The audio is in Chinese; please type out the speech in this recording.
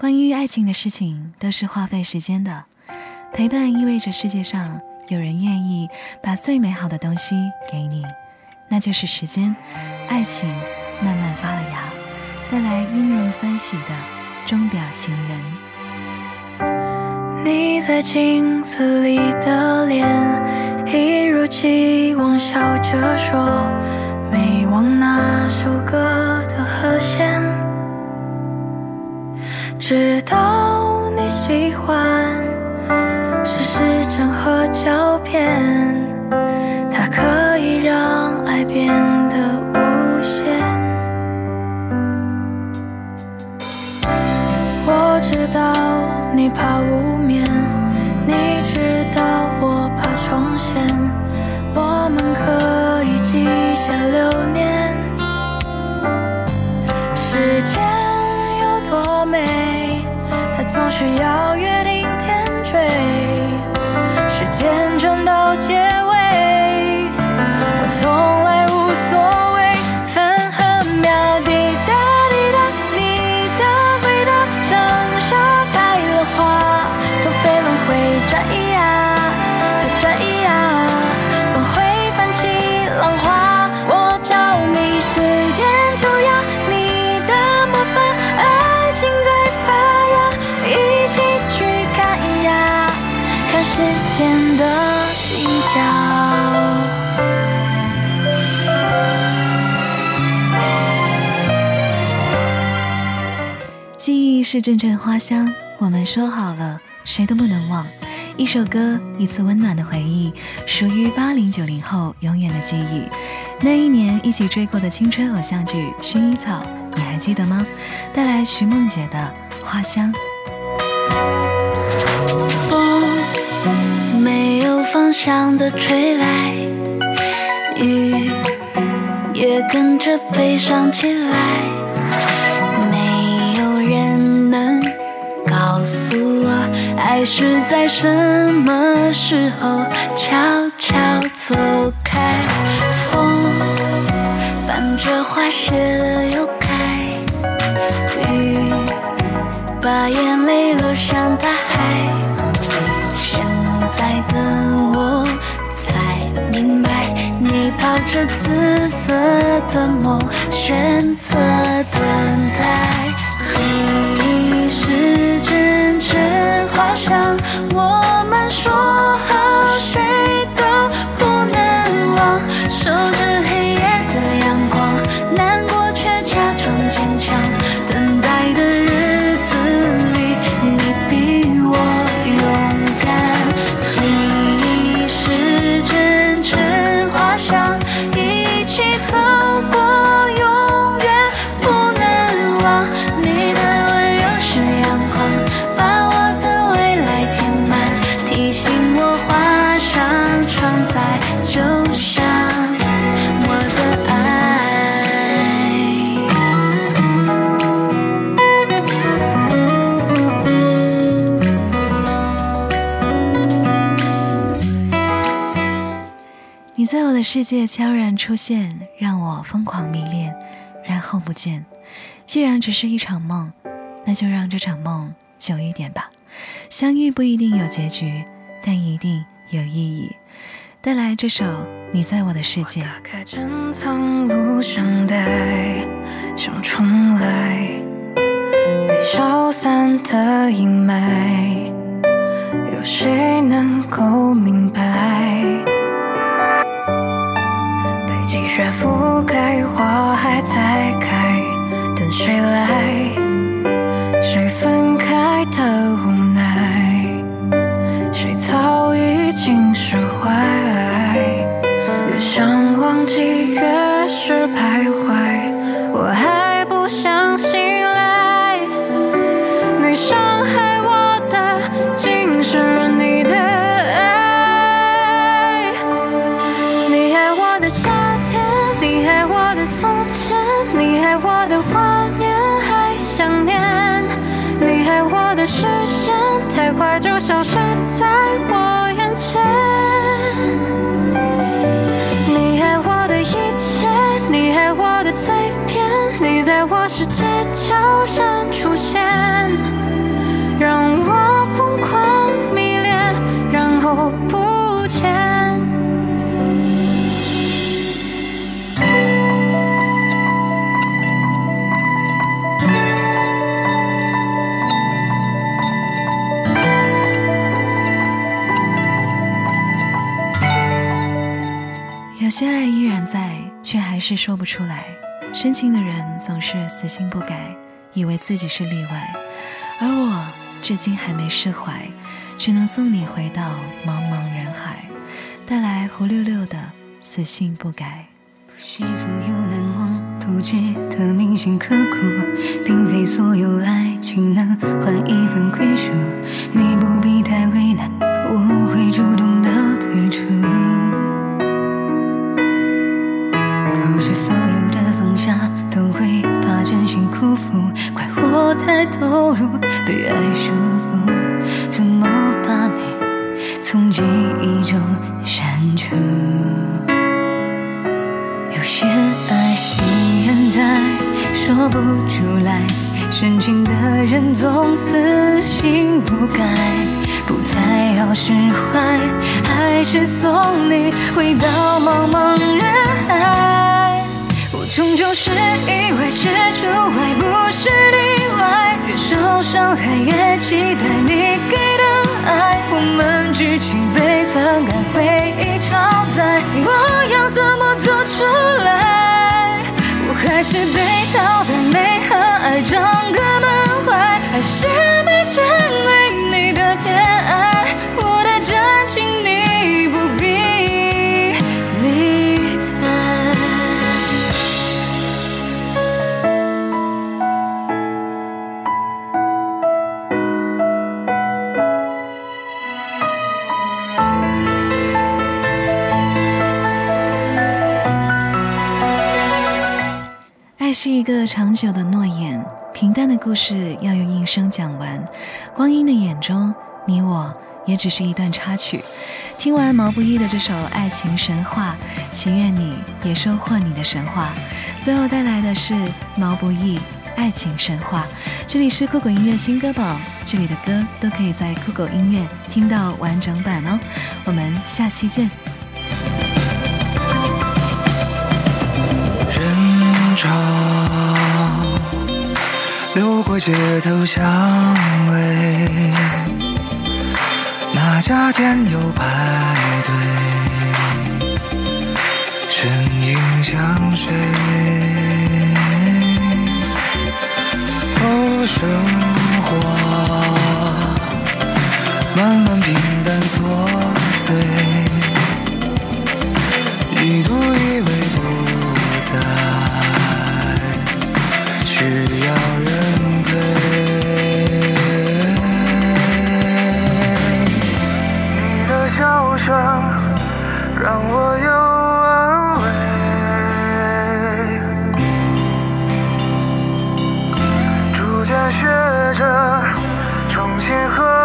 关于爱情的事情都是花费时间的，陪伴意味着世界上有人愿意把最美好的东西给你，那就是时间。爱情慢慢发了芽，带来音容三喜的钟表情人。你在镜子里的脸，一如既往笑着说，没忘那首歌的和弦。知道你喜欢是时针和胶片，是阵阵花香，我们说好了，谁都不能忘。一首歌，一次温暖的回忆，属于八零九零后永远的记忆。那一年一起追过的青春偶像剧《薰衣草》，你还记得吗？带来徐梦洁的《花香》。风没有方向的吹来，雨也跟着悲伤起来。告诉我，爱是在什么时候悄悄走开。风伴着花谢了又开，雨把眼泪落向大海。现在的我才明白，你抱着紫色的梦，选择等待。你在我的世界悄然出现，让我疯狂迷恋，然后不见。既然只是一场梦，那就让这场梦久一点吧。相遇不一定有结局，但一定有意义。带来这首《你在我的世界》。打开珍藏录像带，想重来，被消散的阴霾，有谁能够明白？雪覆盖，花还在开，等谁来？的视线太快，就消失在我眼前。你爱我的一切，你爱我的碎片，你在我世界悄然出现，让我疯狂。有些爱依然在，却还是说不出来。深情的人总是死心不改，以为自己是例外，而我至今还没释怀，只能送你回到茫茫人海，带来胡溜溜的死心不改。不是所有难忘都值得铭心刻骨，并非所有爱情能换一份归属。你不必太为难，我会主动太投入，被爱束缚，怎么把你从记忆中删除？有些爱依然在，说不出来，深情的人总死心不改，不太好释怀，还是送你回到茫茫人海。终究是意外，是除外，不是例外，越受伤害越期待你给的爱是一个长久的诺言，平淡的故事要用一生讲完。光阴的眼中，你我也只是一段插曲。听完毛不易的这首《爱情神话》，祈愿你也收获你的神话。最后带来的是毛不易《爱情神话》。这里是酷狗音乐新歌榜，这里的歌都可以在酷狗音乐听到完整版哦。我们下期见。潮流过街头巷尾，哪家店又排队？身影像谁？哦，生活慢慢伤让我有安慰，逐渐学着重新和